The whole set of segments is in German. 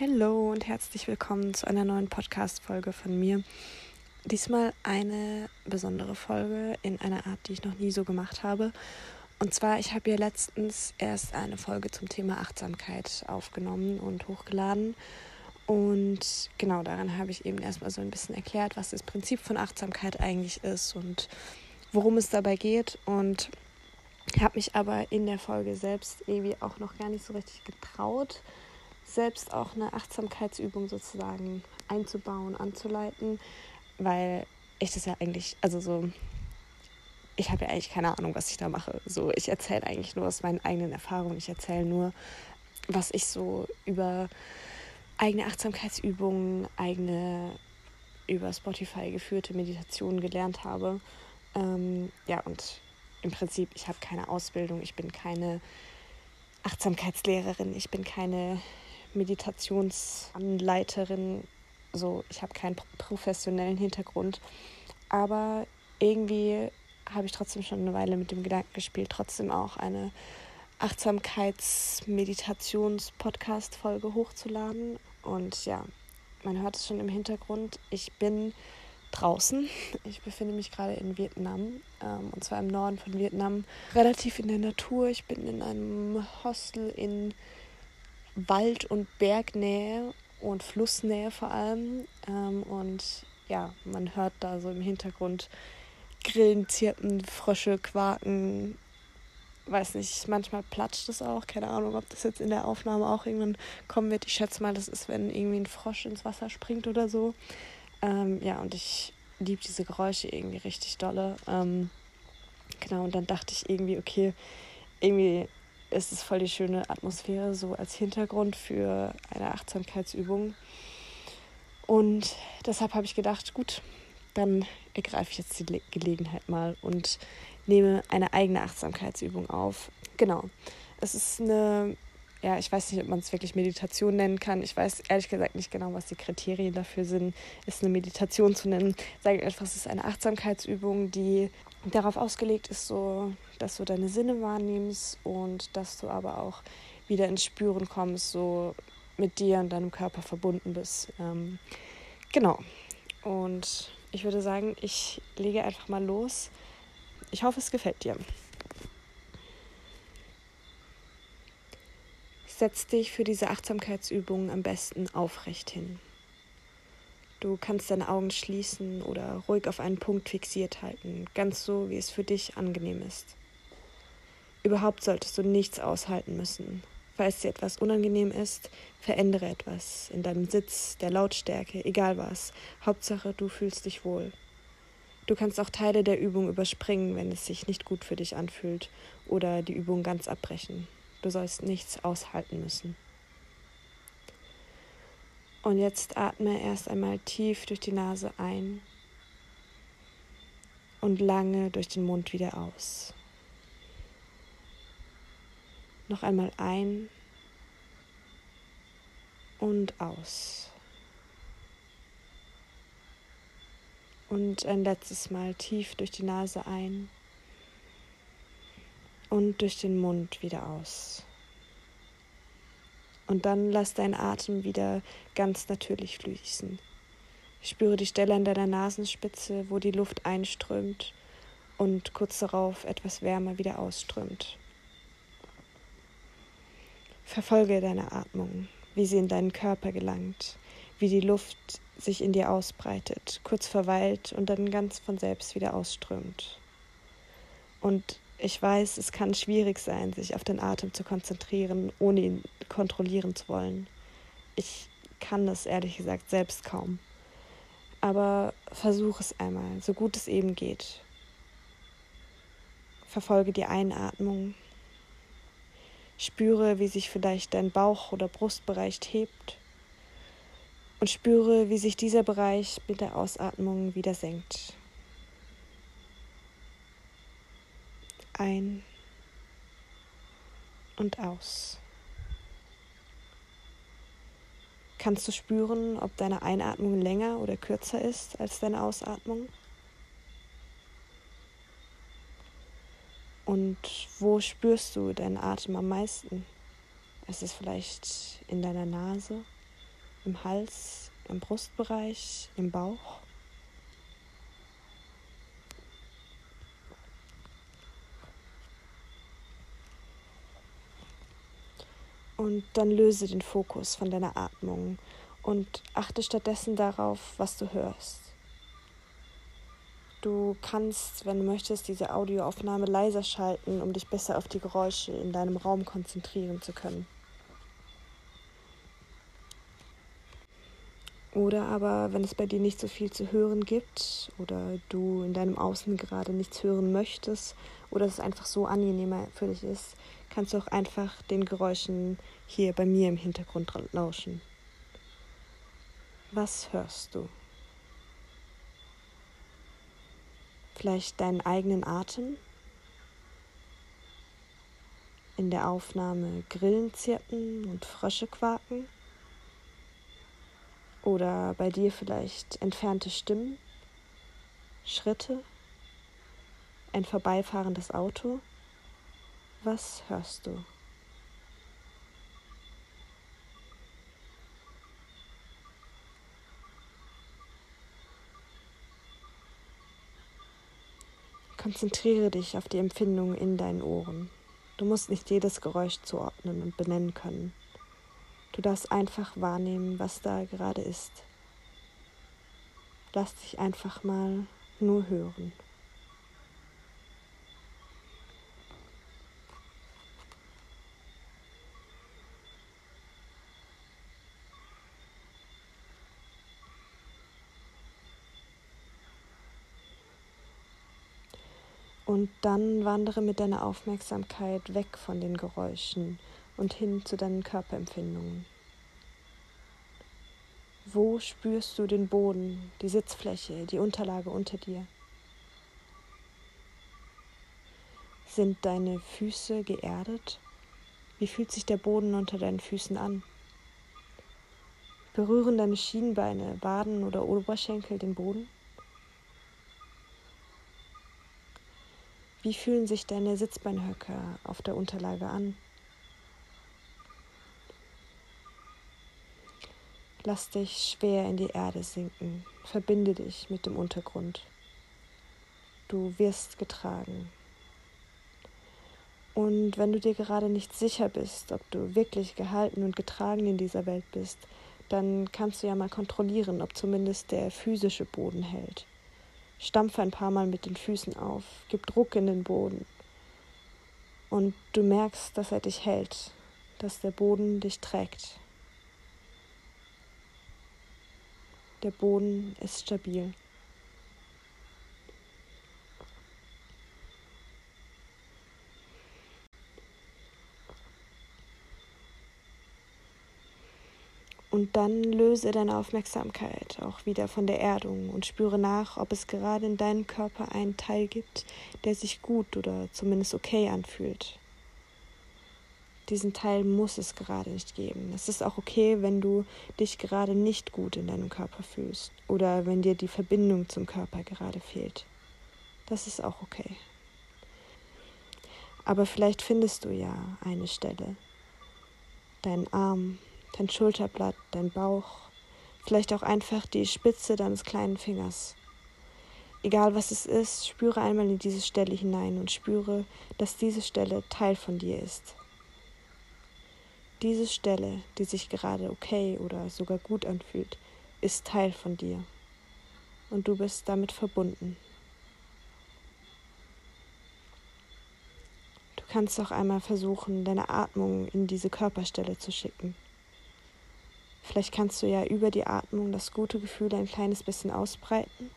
Hallo und herzlich willkommen zu einer neuen Podcast-Folge von mir. Diesmal eine besondere Folge in einer Art, die ich noch nie so gemacht habe. Und zwar, ich habe ja letztens erst eine Folge zum Thema Achtsamkeit aufgenommen und hochgeladen. Und genau daran habe ich eben erstmal so ein bisschen erklärt, was das Prinzip von Achtsamkeit eigentlich ist und worum es dabei geht. Und habe mich aber in der Folge selbst irgendwie auch noch gar nicht so richtig getraut, selbst auch eine Achtsamkeitsübung sozusagen einzubauen, anzuleiten, weil ich das ja eigentlich, also so, ich habe ja eigentlich keine Ahnung, was ich da mache. So, ich erzähle eigentlich nur aus meinen eigenen Erfahrungen. Ich erzähle nur, was ich so über eigene Achtsamkeitsübungen, eigene über Spotify geführte Meditationen gelernt habe. Ähm, ja, und im Prinzip, ich habe keine Ausbildung, ich bin keine Achtsamkeitslehrerin, ich bin keine Meditationsanleiterin. So, ich habe keinen professionellen Hintergrund. Aber irgendwie habe ich trotzdem schon eine Weile mit dem Gedanken gespielt, trotzdem auch eine Achtsamkeits-Meditations-Podcast-Folge hochzuladen. Und ja, man hört es schon im Hintergrund. Ich bin draußen. Ich befinde mich gerade in Vietnam, ähm, und zwar im Norden von Vietnam, relativ in der Natur. Ich bin in einem Hostel in Wald- und Bergnähe und Flussnähe vor allem. Ähm, und ja, man hört da so im Hintergrund Grillen, Zirpen, Frösche, Quaken. Weiß nicht, manchmal platscht es auch. Keine Ahnung, ob das jetzt in der Aufnahme auch irgendwann kommen wird. Ich schätze mal, das ist, wenn irgendwie ein Frosch ins Wasser springt oder so. Ähm, ja, und ich liebe diese Geräusche irgendwie richtig dolle. Ähm, genau, und dann dachte ich irgendwie, okay, irgendwie ist es voll die schöne Atmosphäre so als Hintergrund für eine Achtsamkeitsübung. Und deshalb habe ich gedacht, gut, dann ergreife ich jetzt die Gelegenheit mal und nehme eine eigene Achtsamkeitsübung auf. Genau. Es ist eine, ja, ich weiß nicht, ob man es wirklich Meditation nennen kann. Ich weiß ehrlich gesagt nicht genau, was die Kriterien dafür sind, es eine Meditation zu nennen. Sage ich einfach, es ist eine Achtsamkeitsübung, die darauf ausgelegt ist, so, dass du deine Sinne wahrnimmst und dass du aber auch wieder ins Spüren kommst, so mit dir und deinem Körper verbunden bist. Ähm, genau. Und ich würde sagen, ich lege einfach mal los. Ich hoffe, es gefällt dir. Setz dich für diese Achtsamkeitsübung am besten aufrecht hin. Du kannst deine Augen schließen oder ruhig auf einen Punkt fixiert halten, ganz so, wie es für dich angenehm ist. Überhaupt solltest du nichts aushalten müssen. Falls dir etwas unangenehm ist, verändere etwas in deinem Sitz, der Lautstärke, egal was. Hauptsache, du fühlst dich wohl. Du kannst auch Teile der Übung überspringen, wenn es sich nicht gut für dich anfühlt, oder die Übung ganz abbrechen. Du sollst nichts aushalten müssen. Und jetzt atme erst einmal tief durch die Nase ein und lange durch den Mund wieder aus. Noch einmal ein und aus. Und ein letztes Mal tief durch die Nase ein und durch den Mund wieder aus. Und dann lass deinen Atem wieder ganz natürlich fließen. Spüre die Stelle an deiner Nasenspitze, wo die Luft einströmt und kurz darauf etwas wärmer wieder ausströmt. Verfolge deine Atmung, wie sie in deinen Körper gelangt, wie die Luft sich in dir ausbreitet, kurz verweilt und dann ganz von selbst wieder ausströmt. Und ich weiß, es kann schwierig sein, sich auf den Atem zu konzentrieren, ohne ihn kontrollieren zu wollen. Ich kann das ehrlich gesagt selbst kaum. Aber versuch es einmal, so gut es eben geht. Verfolge die Einatmung. Spüre, wie sich vielleicht dein Bauch- oder Brustbereich hebt. Und spüre, wie sich dieser Bereich mit der Ausatmung wieder senkt. Ein und aus. Kannst du spüren, ob deine Einatmung länger oder kürzer ist als deine Ausatmung? Und wo spürst du deinen Atem am meisten? Ist es vielleicht in deiner Nase im Hals, im Brustbereich, im Bauch. Und dann löse den Fokus von deiner Atmung und achte stattdessen darauf, was du hörst. Du kannst, wenn du möchtest, diese Audioaufnahme leiser schalten, um dich besser auf die Geräusche in deinem Raum konzentrieren zu können. Oder aber, wenn es bei dir nicht so viel zu hören gibt oder du in deinem Außen gerade nichts hören möchtest oder es einfach so angenehmer für dich ist, kannst du auch einfach den Geräuschen hier bei mir im Hintergrund lauschen. Was hörst du? Vielleicht deinen eigenen Atem? In der Aufnahme Grillen zirpen und Frösche quaken? Oder bei dir vielleicht entfernte Stimmen, Schritte, ein vorbeifahrendes Auto? Was hörst du? Konzentriere dich auf die Empfindungen in deinen Ohren. Du musst nicht jedes Geräusch zuordnen und benennen können. Du darfst einfach wahrnehmen, was da gerade ist. Lass dich einfach mal nur hören. Und dann wandere mit deiner Aufmerksamkeit weg von den Geräuschen und hin zu deinen Körperempfindungen. Wo spürst du den Boden, die Sitzfläche, die Unterlage unter dir? Sind deine Füße geerdet? Wie fühlt sich der Boden unter deinen Füßen an? Berühren deine Schienbeine, Waden oder Oberschenkel den Boden? Wie fühlen sich deine Sitzbeinhöcker auf der Unterlage an? Lass dich schwer in die Erde sinken. Verbinde dich mit dem Untergrund. Du wirst getragen. Und wenn du dir gerade nicht sicher bist, ob du wirklich gehalten und getragen in dieser Welt bist, dann kannst du ja mal kontrollieren, ob zumindest der physische Boden hält. Stampfe ein paar Mal mit den Füßen auf, gib Druck in den Boden. Und du merkst, dass er dich hält, dass der Boden dich trägt. Der Boden ist stabil. Und dann löse deine Aufmerksamkeit auch wieder von der Erdung und spüre nach, ob es gerade in deinem Körper einen Teil gibt, der sich gut oder zumindest okay anfühlt. Diesen Teil muss es gerade nicht geben. Es ist auch okay, wenn du dich gerade nicht gut in deinem Körper fühlst oder wenn dir die Verbindung zum Körper gerade fehlt. Das ist auch okay. Aber vielleicht findest du ja eine Stelle, deinen Arm, dein Schulterblatt, dein Bauch, vielleicht auch einfach die Spitze deines kleinen Fingers. Egal was es ist, spüre einmal in diese Stelle hinein und spüre, dass diese Stelle Teil von dir ist. Diese Stelle, die sich gerade okay oder sogar gut anfühlt, ist Teil von dir und du bist damit verbunden. Du kannst auch einmal versuchen, deine Atmung in diese Körperstelle zu schicken. Vielleicht kannst du ja über die Atmung das gute Gefühl ein kleines bisschen ausbreiten.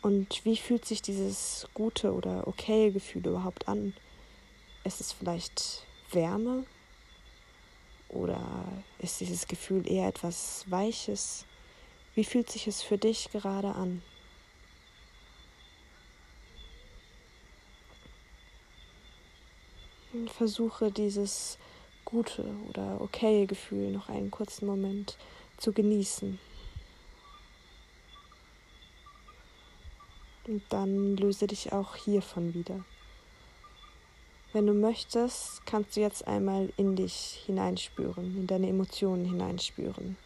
Und wie fühlt sich dieses gute oder okaye Gefühl überhaupt an? Ist es vielleicht Wärme? Oder ist dieses Gefühl eher etwas Weiches? Wie fühlt sich es für dich gerade an? Und versuche dieses gute oder okaye Gefühl noch einen kurzen Moment zu genießen. Und dann löse dich auch hiervon wieder. Wenn du möchtest, kannst du jetzt einmal in dich hineinspüren, in deine Emotionen hineinspüren.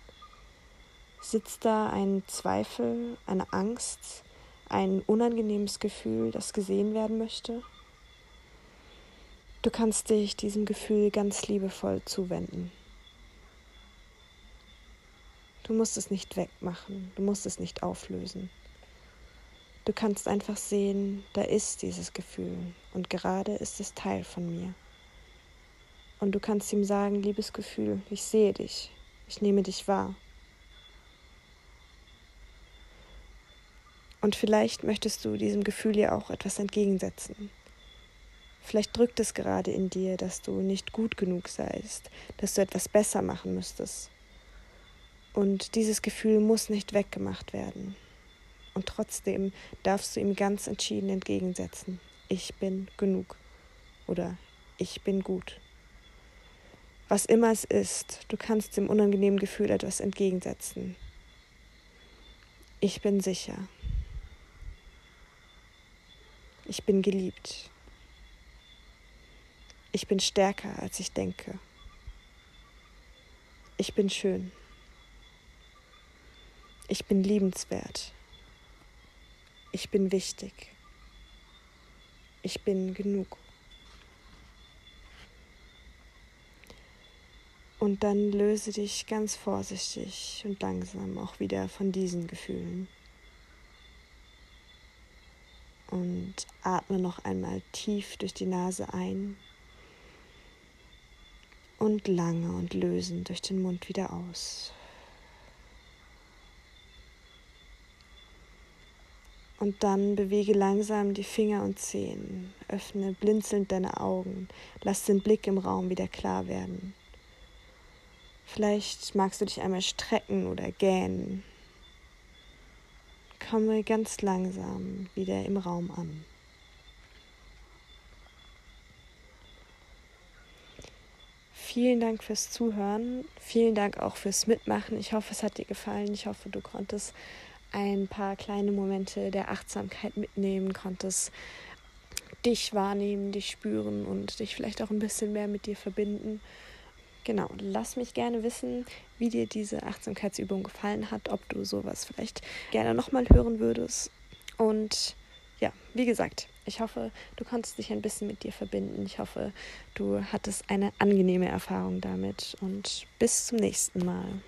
Sitzt da ein Zweifel, eine Angst, ein unangenehmes Gefühl, das gesehen werden möchte? Du kannst dich diesem Gefühl ganz liebevoll zuwenden. Du musst es nicht wegmachen, du musst es nicht auflösen. Du kannst einfach sehen, da ist dieses Gefühl und gerade ist es Teil von mir. Und du kannst ihm sagen, liebes Gefühl, ich sehe dich, ich nehme dich wahr. Und vielleicht möchtest du diesem Gefühl ja auch etwas entgegensetzen. Vielleicht drückt es gerade in dir, dass du nicht gut genug seist, dass du etwas besser machen müsstest. Und dieses Gefühl muss nicht weggemacht werden. Und trotzdem darfst du ihm ganz entschieden entgegensetzen. Ich bin genug oder ich bin gut. Was immer es ist, du kannst dem unangenehmen Gefühl etwas entgegensetzen. Ich bin sicher. Ich bin geliebt. Ich bin stärker, als ich denke. Ich bin schön. Ich bin liebenswert. Ich bin wichtig. Ich bin genug. Und dann löse dich ganz vorsichtig und langsam auch wieder von diesen Gefühlen. Und atme noch einmal tief durch die Nase ein und lange und lösend durch den Mund wieder aus. Und dann bewege langsam die Finger und Zehen, öffne blinzelnd deine Augen, lass den Blick im Raum wieder klar werden. Vielleicht magst du dich einmal strecken oder gähnen komme ganz langsam wieder im Raum an. Vielen Dank fürs Zuhören. Vielen Dank auch fürs Mitmachen. Ich hoffe, es hat dir gefallen. Ich hoffe, du konntest ein paar kleine Momente der Achtsamkeit mitnehmen, konntest dich wahrnehmen, dich spüren und dich vielleicht auch ein bisschen mehr mit dir verbinden. Genau, lass mich gerne wissen, wie dir diese Achtsamkeitsübung gefallen hat, ob du sowas vielleicht gerne nochmal hören würdest. Und ja, wie gesagt, ich hoffe, du konntest dich ein bisschen mit dir verbinden. Ich hoffe, du hattest eine angenehme Erfahrung damit und bis zum nächsten Mal.